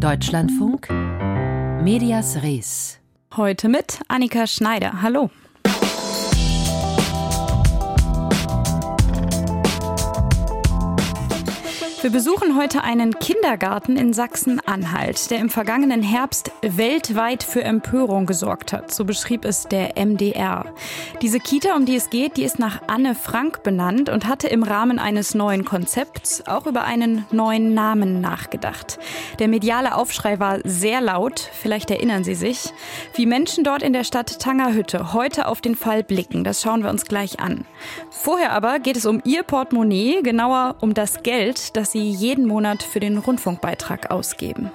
Deutschlandfunk Medias Res. Heute mit Annika Schneider. Hallo. Wir besuchen heute einen Kindergarten in Sachsen-Anhalt, der im vergangenen Herbst weltweit für Empörung gesorgt hat. So beschrieb es der MDR. Diese Kita, um die es geht, die ist nach Anne Frank benannt und hatte im Rahmen eines neuen Konzepts auch über einen neuen Namen nachgedacht. Der mediale Aufschrei war sehr laut, vielleicht erinnern Sie sich. Wie Menschen dort in der Stadt Tangerhütte heute auf den Fall blicken, das schauen wir uns gleich an. Vorher aber geht es um Ihr Portemonnaie, genauer um das Geld, das Sie jeden Monat für den Rundfunkbeitrag ausgeben.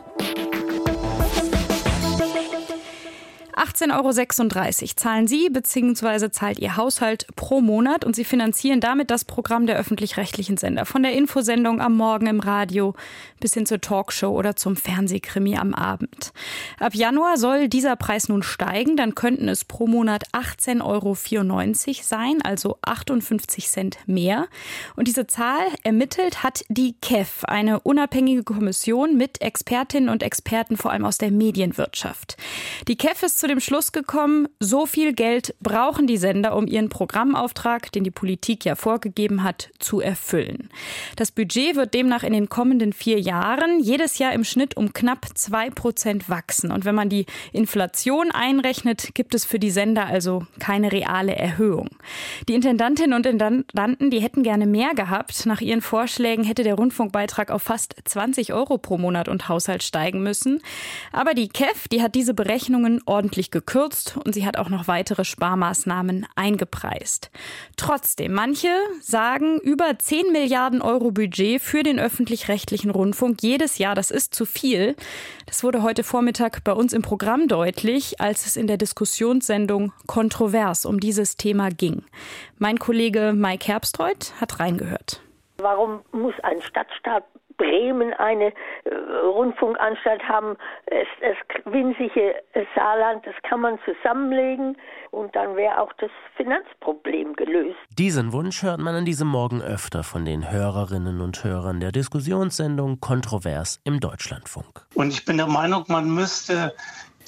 18,36 Euro zahlen Sie bzw. zahlt Ihr Haushalt pro Monat und Sie finanzieren damit das Programm der öffentlich-rechtlichen Sender. Von der Infosendung am Morgen im Radio bis hin zur Talkshow oder zum Fernsehkrimi am Abend. Ab Januar soll dieser Preis nun steigen, dann könnten es pro Monat 18,94 Euro sein, also 58 Cent mehr. Und diese Zahl ermittelt hat die KEF, eine unabhängige Kommission mit Expertinnen und Experten vor allem aus der Medienwirtschaft. Die KEF ist zu dem Schluss gekommen, so viel Geld brauchen die Sender, um ihren Programmauftrag, den die Politik ja vorgegeben hat, zu erfüllen. Das Budget wird demnach in den kommenden vier Jahren jedes Jahr im Schnitt um knapp zwei Prozent wachsen. Und wenn man die Inflation einrechnet, gibt es für die Sender also keine reale Erhöhung. Die Intendantinnen und Intendanten, die hätten gerne mehr gehabt. Nach ihren Vorschlägen hätte der Rundfunkbeitrag auf fast 20 Euro pro Monat und Haushalt steigen müssen. Aber die KEF, die hat diese Berechnungen ordentlich deutlich gekürzt und sie hat auch noch weitere Sparmaßnahmen eingepreist. Trotzdem, manche sagen, über 10 Milliarden Euro Budget für den öffentlich-rechtlichen Rundfunk jedes Jahr, das ist zu viel. Das wurde heute Vormittag bei uns im Programm deutlich, als es in der Diskussionssendung kontrovers um dieses Thema ging. Mein Kollege Mike Herbstreuth hat reingehört. Warum muss ein Stadtstaat Bremen eine äh, Rundfunkanstalt haben, es, das winzige Saarland, das kann man zusammenlegen und dann wäre auch das Finanzproblem gelöst. Diesen Wunsch hört man an diesem Morgen öfter von den Hörerinnen und Hörern der Diskussionssendung Kontrovers im Deutschlandfunk. Und ich bin der Meinung, man müsste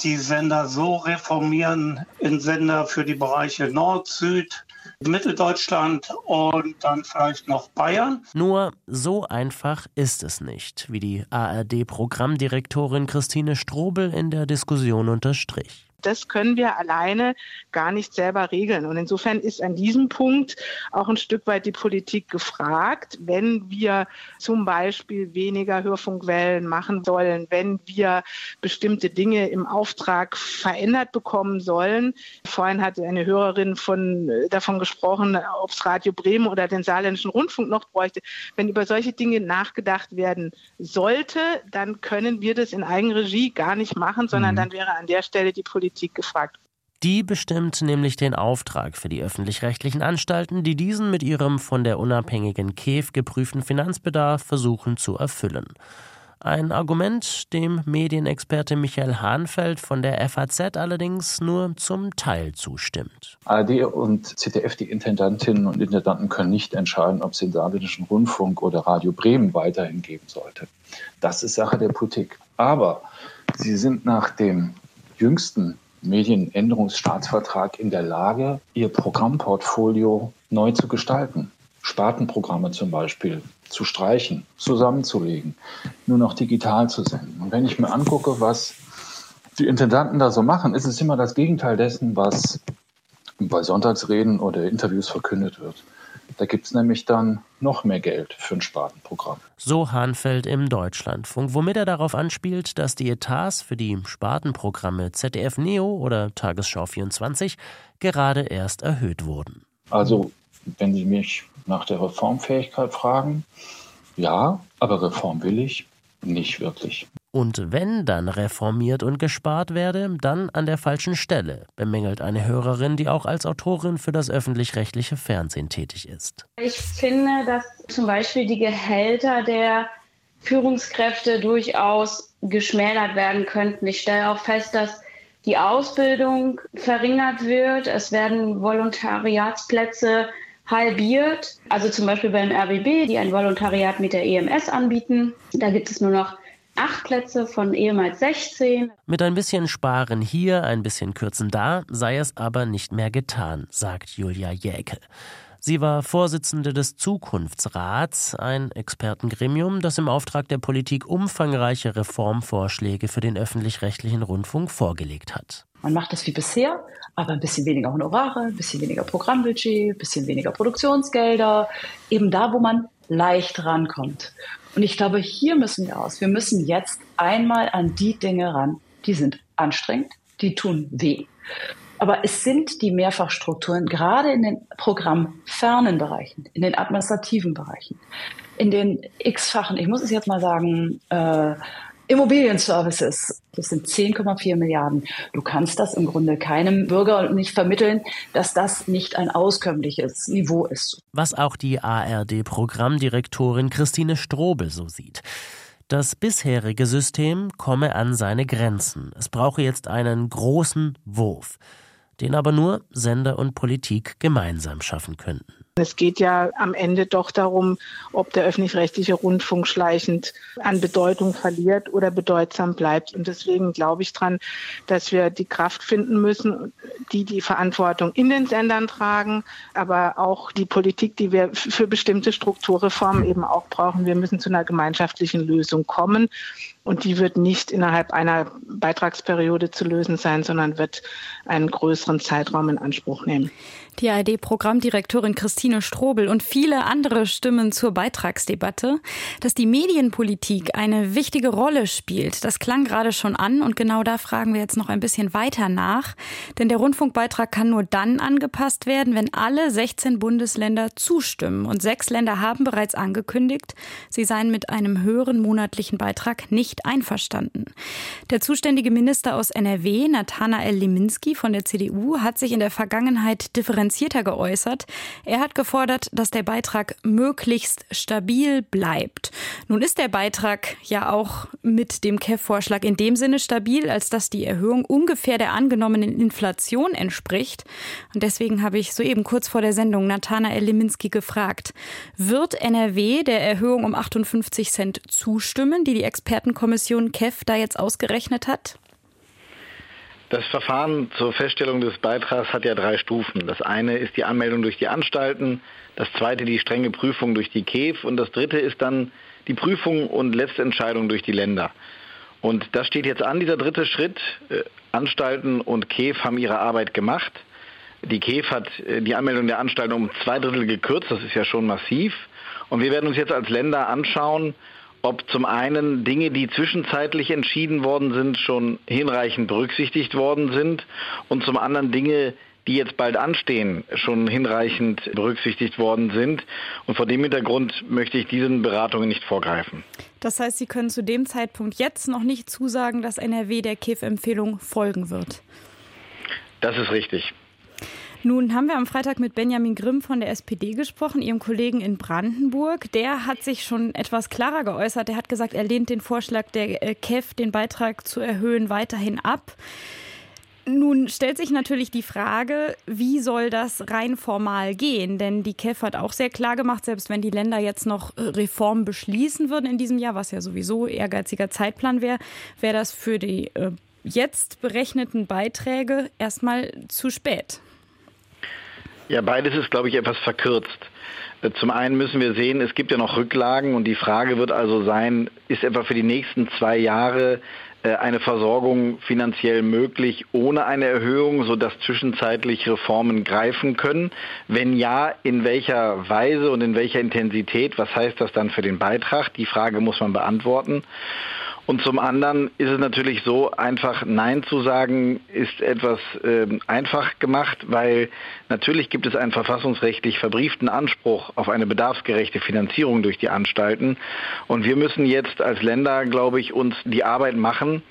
die Sender so reformieren in Sender für die Bereiche Nord, Süd, Mitteldeutschland und dann vielleicht noch Bayern. Nur so einfach ist es nicht, wie die ARD-Programmdirektorin Christine Strobel in der Diskussion unterstrich das können wir alleine gar nicht selber regeln. Und insofern ist an diesem Punkt auch ein Stück weit die Politik gefragt, wenn wir zum Beispiel weniger Hörfunkwellen machen sollen, wenn wir bestimmte Dinge im Auftrag verändert bekommen sollen. Vorhin hatte eine Hörerin von, davon gesprochen, ob es Radio Bremen oder den saarländischen Rundfunk noch bräuchte. Wenn über solche Dinge nachgedacht werden sollte, dann können wir das in Eigenregie gar nicht machen, sondern mhm. dann wäre an der Stelle die Politik Politik gefragt. Die bestimmt nämlich den Auftrag für die öffentlich-rechtlichen Anstalten, die diesen mit ihrem von der unabhängigen KEF geprüften Finanzbedarf versuchen zu erfüllen. Ein Argument, dem Medienexperte Michael Hahnfeld von der FAZ allerdings nur zum Teil zustimmt. ARD und ZDF, die Intendantinnen und Intendanten, können nicht entscheiden, ob es den saarländischen Rundfunk oder Radio Bremen weiterhin geben sollte. Das ist Sache der Politik. Aber sie sind nach dem jüngsten Medienänderungsstaatsvertrag in der Lage, ihr Programmportfolio neu zu gestalten. Spartenprogramme zum Beispiel zu streichen, zusammenzulegen, nur noch digital zu senden. Und wenn ich mir angucke, was die Intendanten da so machen, ist es immer das Gegenteil dessen, was bei Sonntagsreden oder Interviews verkündet wird. Da gibt es nämlich dann noch mehr Geld für ein Spartenprogramm. So Hahnfeld im Deutschlandfunk, womit er darauf anspielt, dass die Etats für die Spartenprogramme ZDF Neo oder Tagesschau 24 gerade erst erhöht wurden. Also, wenn Sie mich nach der Reformfähigkeit fragen, ja, aber Reform will ich nicht wirklich. Und wenn dann reformiert und gespart werde, dann an der falschen Stelle, bemängelt eine Hörerin, die auch als Autorin für das öffentlich-rechtliche Fernsehen tätig ist. Ich finde, dass zum Beispiel die Gehälter der Führungskräfte durchaus geschmälert werden könnten. Ich stelle auch fest, dass die Ausbildung verringert wird. Es werden Volontariatsplätze halbiert. Also zum Beispiel beim RBB, die ein Volontariat mit der EMS anbieten. Da gibt es nur noch acht Plätze von ehemals 16. Mit ein bisschen Sparen hier, ein bisschen Kürzen da, sei es aber nicht mehr getan, sagt Julia Jäkel. Sie war Vorsitzende des Zukunftsrats, ein Expertengremium, das im Auftrag der Politik umfangreiche Reformvorschläge für den öffentlich-rechtlichen Rundfunk vorgelegt hat. Man macht es wie bisher, aber ein bisschen weniger Honorare, ein bisschen weniger Programmbudget, ein bisschen weniger Produktionsgelder, eben da, wo man leicht rankommt. Und ich glaube, hier müssen wir aus. Wir müssen jetzt einmal an die Dinge ran, die sind anstrengend, die tun weh. Aber es sind die Mehrfachstrukturen, gerade in den programmfernen Bereichen, in den administrativen Bereichen, in den x-fachen, ich muss es jetzt mal sagen, äh, Immobilienservices, das sind 10,4 Milliarden. Du kannst das im Grunde keinem Bürger nicht vermitteln, dass das nicht ein auskömmliches Niveau ist. Was auch die ARD-Programmdirektorin Christine Strobel so sieht. Das bisherige System komme an seine Grenzen. Es brauche jetzt einen großen Wurf, den aber nur Sender und Politik gemeinsam schaffen könnten. Es geht ja am Ende doch darum, ob der öffentlich-rechtliche Rundfunk schleichend an Bedeutung verliert oder bedeutsam bleibt. Und deswegen glaube ich dran, dass wir die Kraft finden müssen, die die Verantwortung in den Sendern tragen, aber auch die Politik, die wir für bestimmte Strukturreformen eben auch brauchen. Wir müssen zu einer gemeinschaftlichen Lösung kommen. Und die wird nicht innerhalb einer Beitragsperiode zu lösen sein, sondern wird einen größeren Zeitraum in Anspruch nehmen. Die ARD-Programmdirektorin Christine Strobel und viele andere Stimmen zur Beitragsdebatte. Dass die Medienpolitik eine wichtige Rolle spielt, das klang gerade schon an und genau da fragen wir jetzt noch ein bisschen weiter nach. Denn der Rundfunkbeitrag kann nur dann angepasst werden, wenn alle 16 Bundesländer zustimmen. Und sechs Länder haben bereits angekündigt, sie seien mit einem höheren monatlichen Beitrag nicht einverstanden. Der zuständige Minister aus NRW, Nathanael Leminski von der CDU, hat sich in der Vergangenheit differenziert differenzierter geäußert. Er hat gefordert, dass der Beitrag möglichst stabil bleibt. Nun ist der Beitrag ja auch mit dem KEF-Vorschlag in dem Sinne stabil, als dass die Erhöhung ungefähr der angenommenen Inflation entspricht. Und deswegen habe ich soeben kurz vor der Sendung Nathanael Leminski gefragt, wird NRW der Erhöhung um 58 Cent zustimmen, die die Expertenkommission KEF da jetzt ausgerechnet hat? Das Verfahren zur Feststellung des Beitrags hat ja drei Stufen. Das eine ist die Anmeldung durch die Anstalten, das zweite die strenge Prüfung durch die KEF und das dritte ist dann die Prüfung und letzte Entscheidung durch die Länder. Und das steht jetzt an, dieser dritte Schritt. Äh, Anstalten und KEF haben ihre Arbeit gemacht. Die KEF hat äh, die Anmeldung der Anstalten um zwei Drittel gekürzt, das ist ja schon massiv. Und wir werden uns jetzt als Länder anschauen, ob zum einen Dinge, die zwischenzeitlich entschieden worden sind, schon hinreichend berücksichtigt worden sind und zum anderen Dinge, die jetzt bald anstehen, schon hinreichend berücksichtigt worden sind. Und vor dem Hintergrund möchte ich diesen Beratungen nicht vorgreifen. Das heißt, Sie können zu dem Zeitpunkt jetzt noch nicht zusagen, dass NRW der KIF-Empfehlung folgen wird. Das ist richtig. Nun haben wir am Freitag mit Benjamin Grimm von der SPD gesprochen, ihrem Kollegen in Brandenburg. Der hat sich schon etwas klarer geäußert. Er hat gesagt, er lehnt den Vorschlag der äh, KEF, den Beitrag zu erhöhen, weiterhin ab. Nun stellt sich natürlich die Frage, wie soll das rein formal gehen? Denn die KEF hat auch sehr klar gemacht, selbst wenn die Länder jetzt noch äh, Reformen beschließen würden in diesem Jahr, was ja sowieso ehrgeiziger Zeitplan wäre, wäre das für die äh, jetzt berechneten Beiträge erstmal zu spät. Ja, beides ist, glaube ich, etwas verkürzt. Äh, zum einen müssen wir sehen, es gibt ja noch Rücklagen und die Frage wird also sein, ist etwa für die nächsten zwei Jahre äh, eine Versorgung finanziell möglich ohne eine Erhöhung, sodass zwischenzeitlich Reformen greifen können? Wenn ja, in welcher Weise und in welcher Intensität? Was heißt das dann für den Beitrag? Die Frage muss man beantworten. Und zum anderen ist es natürlich so, einfach Nein zu sagen, ist etwas äh, einfach gemacht, weil natürlich gibt es einen verfassungsrechtlich verbrieften Anspruch auf eine bedarfsgerechte Finanzierung durch die Anstalten. Und wir müssen jetzt als Länder, glaube ich, uns die Arbeit machen,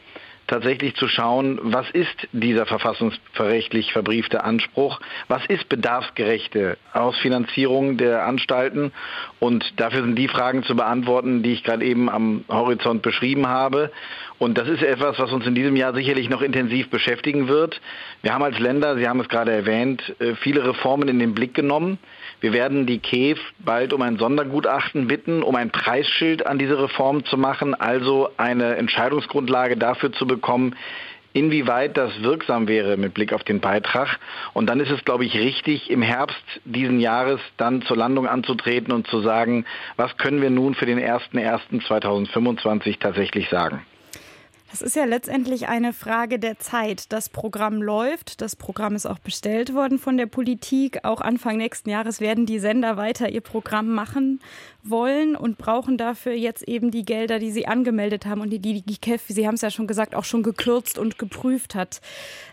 tatsächlich zu schauen, was ist dieser verfassungsrechtlich verbriefte Anspruch, was ist bedarfsgerechte Ausfinanzierung der Anstalten und dafür sind die Fragen zu beantworten, die ich gerade eben am Horizont beschrieben habe. Und das ist etwas, was uns in diesem Jahr sicherlich noch intensiv beschäftigen wird. Wir haben als Länder, Sie haben es gerade erwähnt, äh, viele Reformen in den Blick genommen. Wir werden die KEF bald um ein Sondergutachten bitten, um ein Preisschild an diese Reform zu machen, also eine Entscheidungsgrundlage dafür zu bekommen, inwieweit das wirksam wäre mit Blick auf den Beitrag. Und dann ist es, glaube ich, richtig, im Herbst diesen Jahres dann zur Landung anzutreten und zu sagen, was können wir nun für den 01.01.2025 tatsächlich sagen. Das ist ja letztendlich eine Frage der Zeit. Das Programm läuft, das Programm ist auch bestellt worden von der Politik. Auch Anfang nächsten Jahres werden die Sender weiter ihr Programm machen wollen und brauchen dafür jetzt eben die Gelder, die sie angemeldet haben und die die, die KEF, Sie haben es ja schon gesagt, auch schon gekürzt und geprüft hat.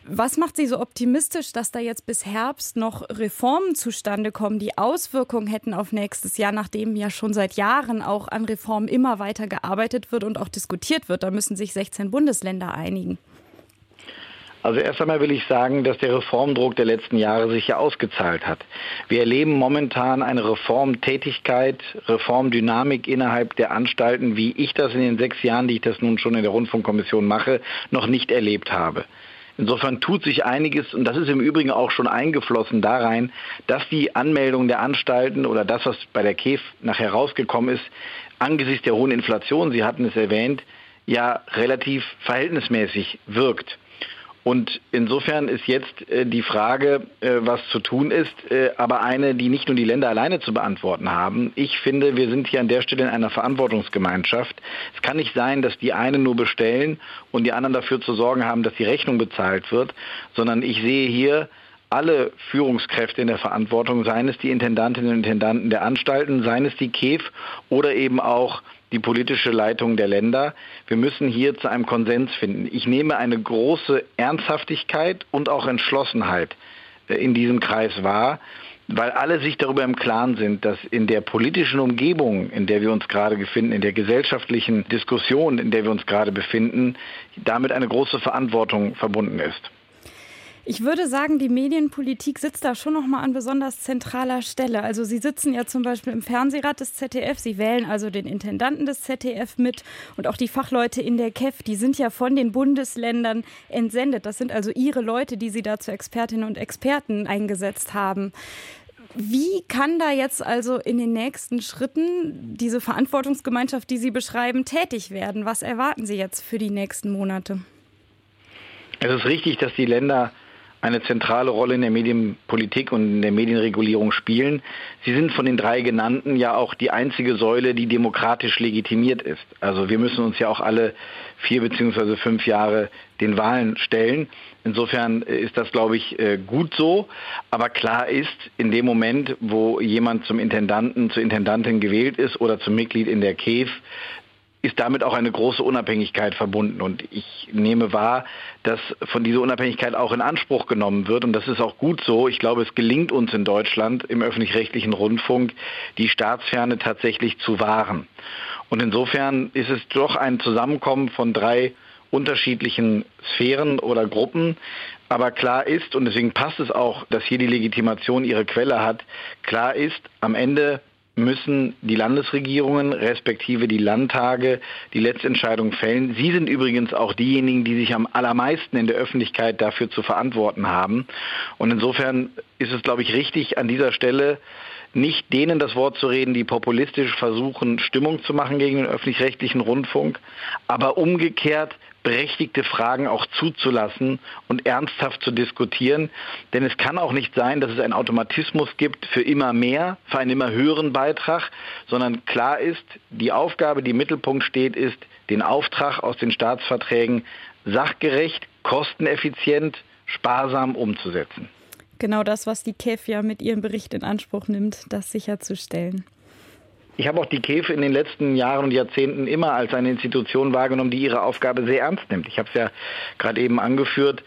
Was macht Sie so optimistisch, dass da jetzt bis Herbst noch Reformen zustande kommen, die Auswirkungen hätten auf nächstes Jahr, nachdem ja schon seit Jahren auch an Reformen immer weiter gearbeitet wird und auch diskutiert wird? Da müssen sich 16 Bundesländer einigen. Also erst einmal will ich sagen, dass der Reformdruck der letzten Jahre sich ja ausgezahlt hat. Wir erleben momentan eine Reformtätigkeit, Reformdynamik innerhalb der Anstalten, wie ich das in den sechs Jahren, die ich das nun schon in der Rundfunkkommission mache, noch nicht erlebt habe. Insofern tut sich einiges und das ist im Übrigen auch schon eingeflossen da rein, dass die Anmeldung der Anstalten oder das, was bei der KEF nachher rausgekommen ist, angesichts der hohen Inflation, Sie hatten es erwähnt, ja relativ verhältnismäßig wirkt. Und insofern ist jetzt äh, die Frage, äh, was zu tun ist, äh, aber eine, die nicht nur die Länder alleine zu beantworten haben. Ich finde, wir sind hier an der Stelle in einer Verantwortungsgemeinschaft. Es kann nicht sein, dass die einen nur bestellen und die anderen dafür zu sorgen haben, dass die Rechnung bezahlt wird, sondern ich sehe hier alle Führungskräfte in der Verantwortung, seien es die Intendantinnen und Intendanten der Anstalten, seien es die KEF oder eben auch die politische Leitung der Länder. Wir müssen hier zu einem Konsens finden. Ich nehme eine große Ernsthaftigkeit und auch Entschlossenheit äh, in diesem Kreis wahr, weil alle sich darüber im Klaren sind, dass in der politischen Umgebung, in der wir uns gerade befinden, in der gesellschaftlichen Diskussion, in der wir uns gerade befinden, damit eine große Verantwortung verbunden ist. Ich würde sagen, die Medienpolitik sitzt da schon noch mal an besonders zentraler Stelle. Also Sie sitzen ja zum Beispiel im Fernsehrat des ZDF, Sie wählen also den Intendanten des ZDF mit und auch die Fachleute in der KEF, die sind ja von den Bundesländern entsendet. Das sind also Ihre Leute, die Sie da zu Expertinnen und Experten eingesetzt haben. Wie kann da jetzt also in den nächsten Schritten diese Verantwortungsgemeinschaft, die Sie beschreiben, tätig werden? Was erwarten Sie jetzt für die nächsten Monate? Es ist richtig, dass die Länder eine zentrale Rolle in der Medienpolitik und in der Medienregulierung spielen. Sie sind von den drei genannten ja auch die einzige Säule, die demokratisch legitimiert ist. Also wir müssen uns ja auch alle vier beziehungsweise fünf Jahre den Wahlen stellen. Insofern ist das, glaube ich, äh, gut so. Aber klar ist, in dem Moment, wo jemand zum Intendanten, zur Intendantin gewählt ist oder zum Mitglied in der KEF, ist damit auch eine große Unabhängigkeit verbunden. Und ich nehme wahr, dass von dieser Unabhängigkeit auch in Anspruch genommen wird. Und das ist auch gut so. Ich glaube, es gelingt uns in Deutschland im öffentlich-rechtlichen Rundfunk, die Staatsferne tatsächlich zu wahren. Und insofern ist es doch ein Zusammenkommen von drei unterschiedlichen Sphären oder Gruppen. Aber klar ist, und deswegen passt es auch, dass hier die Legitimation ihre Quelle hat, klar ist, am Ende müssen die Landesregierungen respektive die Landtage die Letztentscheidung fällen. Sie sind übrigens auch diejenigen, die sich am allermeisten in der Öffentlichkeit dafür zu verantworten haben. Und insofern ist es, glaube ich, richtig, an dieser Stelle nicht denen das Wort zu reden, die populistisch versuchen, Stimmung zu machen gegen den öffentlich-rechtlichen Rundfunk, aber umgekehrt berechtigte Fragen auch zuzulassen und ernsthaft zu diskutieren. Denn es kann auch nicht sein, dass es einen Automatismus gibt für immer mehr, für einen immer höheren Beitrag, sondern klar ist, die Aufgabe, die im Mittelpunkt steht, ist, den Auftrag aus den Staatsverträgen sachgerecht, kosteneffizient, sparsam umzusetzen. Genau das, was die KEF ja mit ihrem Bericht in Anspruch nimmt, das sicherzustellen. Ich habe auch die KEF in den letzten Jahren und Jahrzehnten immer als eine Institution wahrgenommen, die ihre Aufgabe sehr ernst nimmt. Ich habe es ja gerade eben angeführt,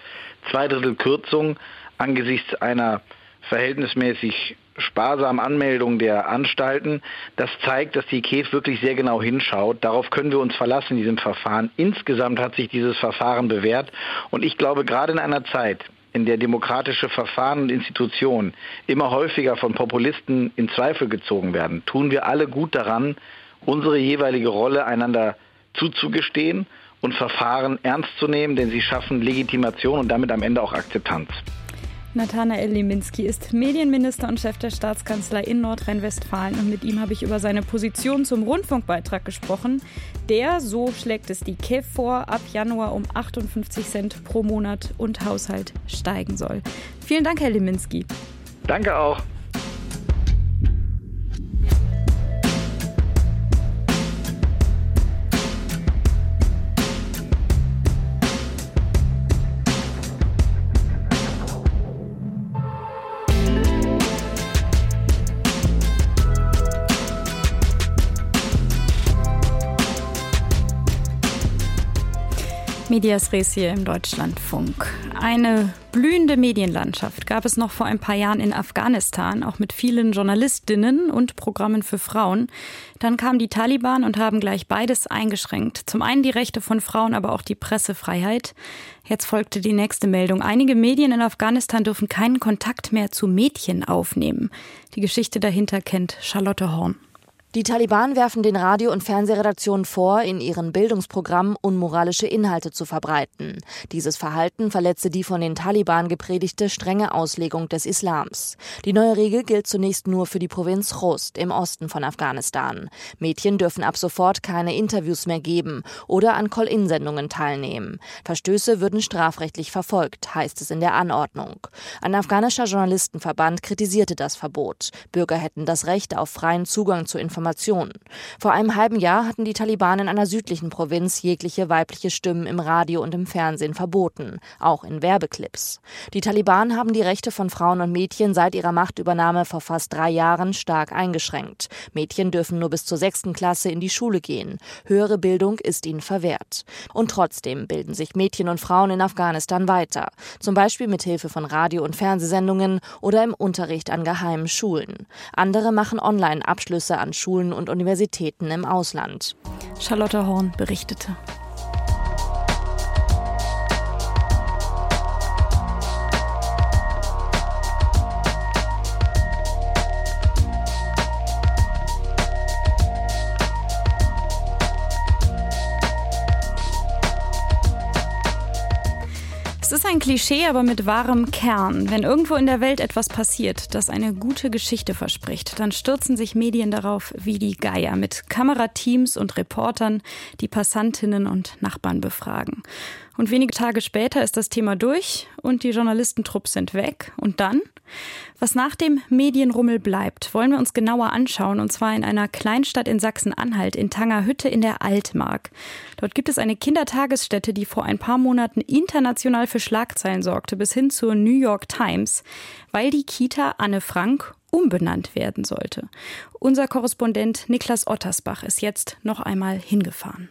zwei Drittel Kürzung angesichts einer verhältnismäßig sparsamen Anmeldung der Anstalten. Das zeigt, dass die KEF wirklich sehr genau hinschaut. Darauf können wir uns verlassen in diesem Verfahren. Insgesamt hat sich dieses Verfahren bewährt. Und ich glaube, gerade in einer Zeit, in der demokratische Verfahren und Institutionen immer häufiger von Populisten in Zweifel gezogen werden, tun wir alle gut daran, unsere jeweilige Rolle einander zuzugestehen und Verfahren ernst zu nehmen, denn sie schaffen Legitimation und damit am Ende auch Akzeptanz. Nathanael Liminski ist Medienminister und Chef der Staatskanzlei in Nordrhein-Westfalen und mit ihm habe ich über seine Position zum Rundfunkbeitrag gesprochen. Der, so schlägt es die KEF vor, ab Januar um 58 Cent pro Monat und Haushalt steigen soll. Vielen Dank, Herr Liminski. Danke auch. Medias Res hier im Deutschlandfunk. Eine blühende Medienlandschaft gab es noch vor ein paar Jahren in Afghanistan, auch mit vielen Journalistinnen und Programmen für Frauen. Dann kamen die Taliban und haben gleich beides eingeschränkt. Zum einen die Rechte von Frauen, aber auch die Pressefreiheit. Jetzt folgte die nächste Meldung. Einige Medien in Afghanistan dürfen keinen Kontakt mehr zu Mädchen aufnehmen. Die Geschichte dahinter kennt Charlotte Horn. Die Taliban werfen den Radio- und Fernsehredaktionen vor, in ihren Bildungsprogrammen unmoralische Inhalte zu verbreiten. Dieses Verhalten verletze die von den Taliban gepredigte strenge Auslegung des Islams. Die neue Regel gilt zunächst nur für die Provinz Khost im Osten von Afghanistan. Mädchen dürfen ab sofort keine Interviews mehr geben oder an Call-in-Sendungen teilnehmen. Verstöße würden strafrechtlich verfolgt, heißt es in der Anordnung. Ein afghanischer Journalistenverband kritisierte das Verbot. Bürger hätten das Recht auf freien Zugang zu Informationen Informationen. Vor einem halben Jahr hatten die Taliban in einer südlichen Provinz jegliche weibliche Stimmen im Radio und im Fernsehen verboten, auch in Werbeclips. Die Taliban haben die Rechte von Frauen und Mädchen seit ihrer Machtübernahme vor fast drei Jahren stark eingeschränkt. Mädchen dürfen nur bis zur sechsten Klasse in die Schule gehen. Höhere Bildung ist ihnen verwehrt. Und trotzdem bilden sich Mädchen und Frauen in Afghanistan weiter. Zum Beispiel mit Hilfe von Radio- und Fernsehsendungen oder im Unterricht an geheimen Schulen. Andere machen Online-Abschlüsse an Schulen Hochschulen und Universitäten im Ausland. Charlotte Horn berichtete. Ein Klischee, aber mit wahrem Kern. Wenn irgendwo in der Welt etwas passiert, das eine gute Geschichte verspricht, dann stürzen sich Medien darauf wie die Geier mit Kamerateams und Reportern, die Passantinnen und Nachbarn befragen. Und wenige Tage später ist das Thema durch und die Journalistentrupps sind weg. Und dann? Was nach dem Medienrummel bleibt, wollen wir uns genauer anschauen, und zwar in einer Kleinstadt in Sachsen-Anhalt, in Tangerhütte in der Altmark. Dort gibt es eine Kindertagesstätte, die vor ein paar Monaten international für Schlagzeilen sorgte, bis hin zur New York Times, weil die Kita Anne Frank umbenannt werden sollte. Unser Korrespondent Niklas Ottersbach ist jetzt noch einmal hingefahren.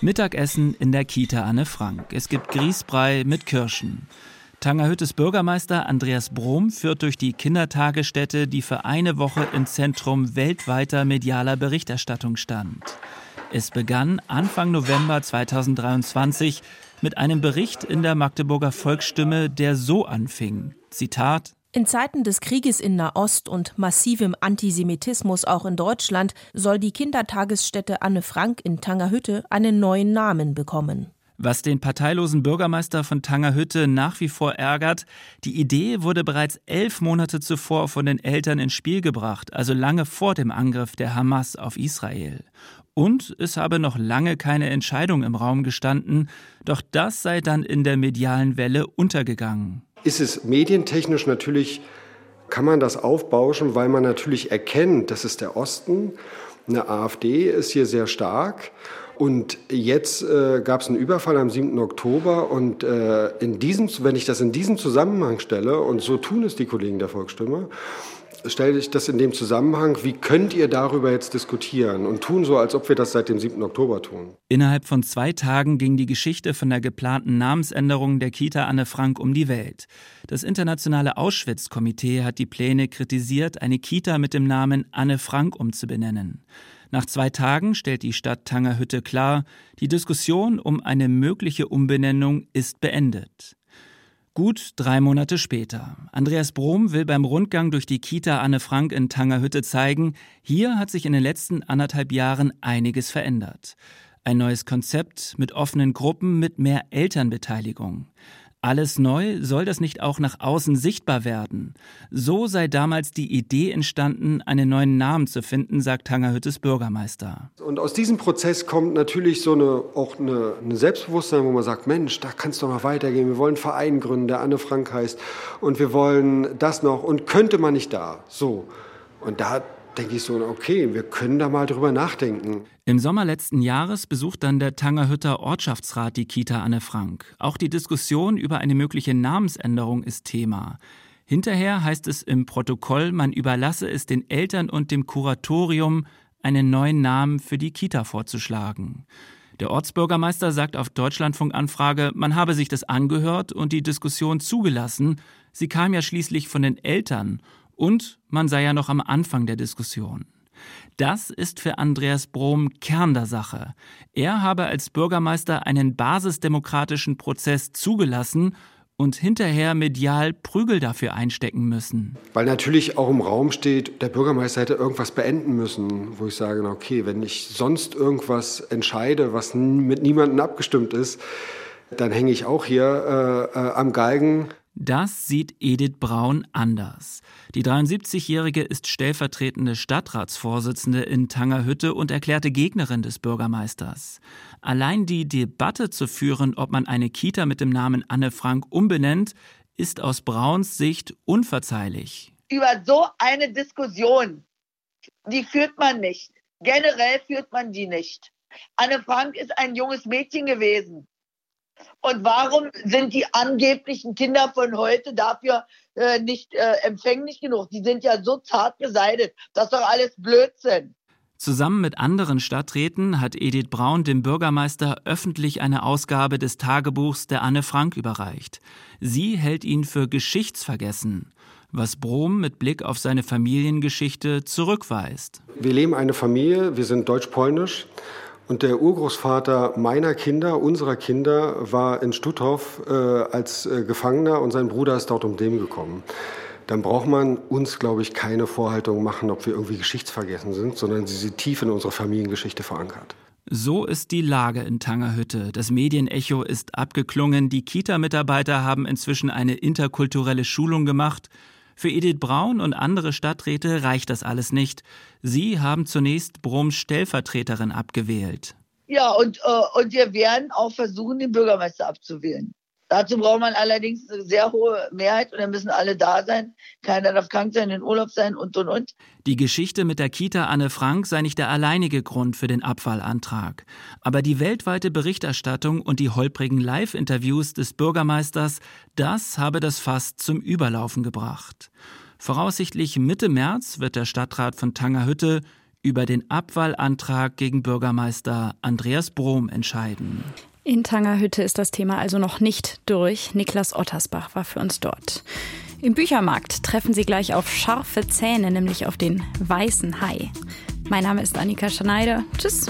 Mittagessen in der Kita Anne Frank. Es gibt Grießbrei mit Kirschen. Tangerhüttes Bürgermeister Andreas Brom führt durch die Kindertagesstätte, die für eine Woche im Zentrum weltweiter medialer Berichterstattung stand. Es begann Anfang November 2023 mit einem Bericht in der Magdeburger Volksstimme, der so anfing. Zitat in Zeiten des Krieges in Nahost und massivem Antisemitismus auch in Deutschland soll die Kindertagesstätte Anne Frank in Tangerhütte einen neuen Namen bekommen. Was den parteilosen Bürgermeister von Tangerhütte nach wie vor ärgert, die Idee wurde bereits elf Monate zuvor von den Eltern ins Spiel gebracht, also lange vor dem Angriff der Hamas auf Israel. Und es habe noch lange keine Entscheidung im Raum gestanden, doch das sei dann in der medialen Welle untergegangen ist es medientechnisch natürlich, kann man das aufbauschen, weil man natürlich erkennt, das ist der Osten. Eine AfD ist hier sehr stark. Und jetzt äh, gab es einen Überfall am 7. Oktober und äh, in diesem, wenn ich das in diesem Zusammenhang stelle, und so tun es die Kollegen der Volksstimme, stelle ich das in dem Zusammenhang, wie könnt ihr darüber jetzt diskutieren und tun so, als ob wir das seit dem 7. Oktober tun. Innerhalb von zwei Tagen ging die Geschichte von der geplanten Namensänderung der Kita Anne Frank um die Welt. Das internationale Auschwitz-Komitee hat die Pläne kritisiert, eine Kita mit dem Namen Anne Frank umzubenennen. Nach zwei Tagen stellt die Stadt Tangerhütte klar, die Diskussion um eine mögliche Umbenennung ist beendet. Gut drei Monate später. Andreas Brom will beim Rundgang durch die Kita Anne Frank in Tangerhütte zeigen, hier hat sich in den letzten anderthalb Jahren einiges verändert. Ein neues Konzept mit offenen Gruppen mit mehr Elternbeteiligung. Alles neu soll das nicht auch nach außen sichtbar werden. So sei damals die Idee entstanden, einen neuen Namen zu finden, sagt Tangerhüttes Bürgermeister. Und aus diesem Prozess kommt natürlich so eine, auch eine, eine Selbstbewusstsein, wo man sagt, Mensch, da kann es doch noch weitergehen. Wir wollen einen Verein gründen, der Anne Frank heißt. Und wir wollen das noch. Und könnte man nicht da? So. Und da denke ich so, okay, wir können da mal drüber nachdenken. Im Sommer letzten Jahres besucht dann der Tangerhütter Ortschaftsrat die Kita Anne Frank. Auch die Diskussion über eine mögliche Namensänderung ist Thema. Hinterher heißt es im Protokoll, man überlasse es den Eltern und dem Kuratorium, einen neuen Namen für die Kita vorzuschlagen. Der Ortsbürgermeister sagt auf Deutschlandfunk-Anfrage, man habe sich das angehört und die Diskussion zugelassen. Sie kam ja schließlich von den Eltern und man sei ja noch am Anfang der Diskussion. Das ist für Andreas Brom Kern der Sache. Er habe als Bürgermeister einen basisdemokratischen Prozess zugelassen und hinterher medial Prügel dafür einstecken müssen. Weil natürlich auch im Raum steht, der Bürgermeister hätte irgendwas beenden müssen, wo ich sage, okay, wenn ich sonst irgendwas entscheide, was mit niemandem abgestimmt ist, dann hänge ich auch hier äh, äh, am Galgen. Das sieht Edith Braun anders. Die 73-Jährige ist stellvertretende Stadtratsvorsitzende in Tangerhütte und erklärte Gegnerin des Bürgermeisters. Allein die Debatte zu führen, ob man eine Kita mit dem Namen Anne Frank umbenennt, ist aus Brauns Sicht unverzeihlich. Über so eine Diskussion, die führt man nicht. Generell führt man die nicht. Anne Frank ist ein junges Mädchen gewesen. Und warum sind die angeblichen Kinder von heute dafür äh, nicht äh, empfänglich genug? Die sind ja so zart beseitigt. Das ist doch alles Blödsinn. Zusammen mit anderen Stadträten hat Edith Braun dem Bürgermeister öffentlich eine Ausgabe des Tagebuchs der Anne Frank überreicht. Sie hält ihn für geschichtsvergessen, was Brom mit Blick auf seine Familiengeschichte zurückweist. Wir leben eine Familie, wir sind deutsch-polnisch und der Urgroßvater meiner Kinder, unserer Kinder, war in Stutthof äh, als äh, Gefangener und sein Bruder ist dort um dem gekommen. Dann braucht man uns, glaube ich, keine Vorhaltung machen, ob wir irgendwie geschichtsvergessen sind, sondern sie sind tief in unserer Familiengeschichte verankert. So ist die Lage in Tangerhütte. Das Medienecho ist abgeklungen. Die Kita-Mitarbeiter haben inzwischen eine interkulturelle Schulung gemacht. Für Edith Braun und andere Stadträte reicht das alles nicht. Sie haben zunächst Brums Stellvertreterin abgewählt. Ja, und, äh, und wir werden auch versuchen, den Bürgermeister abzuwählen. Dazu braucht man allerdings eine sehr hohe Mehrheit und dann müssen alle da sein. Keiner darf krank sein, in Urlaub sein und und und. Die Geschichte mit der Kita Anne Frank sei nicht der alleinige Grund für den Abfallantrag. Aber die weltweite Berichterstattung und die holprigen Live-Interviews des Bürgermeisters, das habe das Fass zum Überlaufen gebracht. Voraussichtlich Mitte März wird der Stadtrat von Tangerhütte über den Abwahlantrag gegen Bürgermeister Andreas Brom entscheiden. In Tangerhütte ist das Thema also noch nicht durch. Niklas Ottersbach war für uns dort. Im Büchermarkt treffen Sie gleich auf scharfe Zähne, nämlich auf den weißen Hai. Mein Name ist Annika Schneider. Tschüss.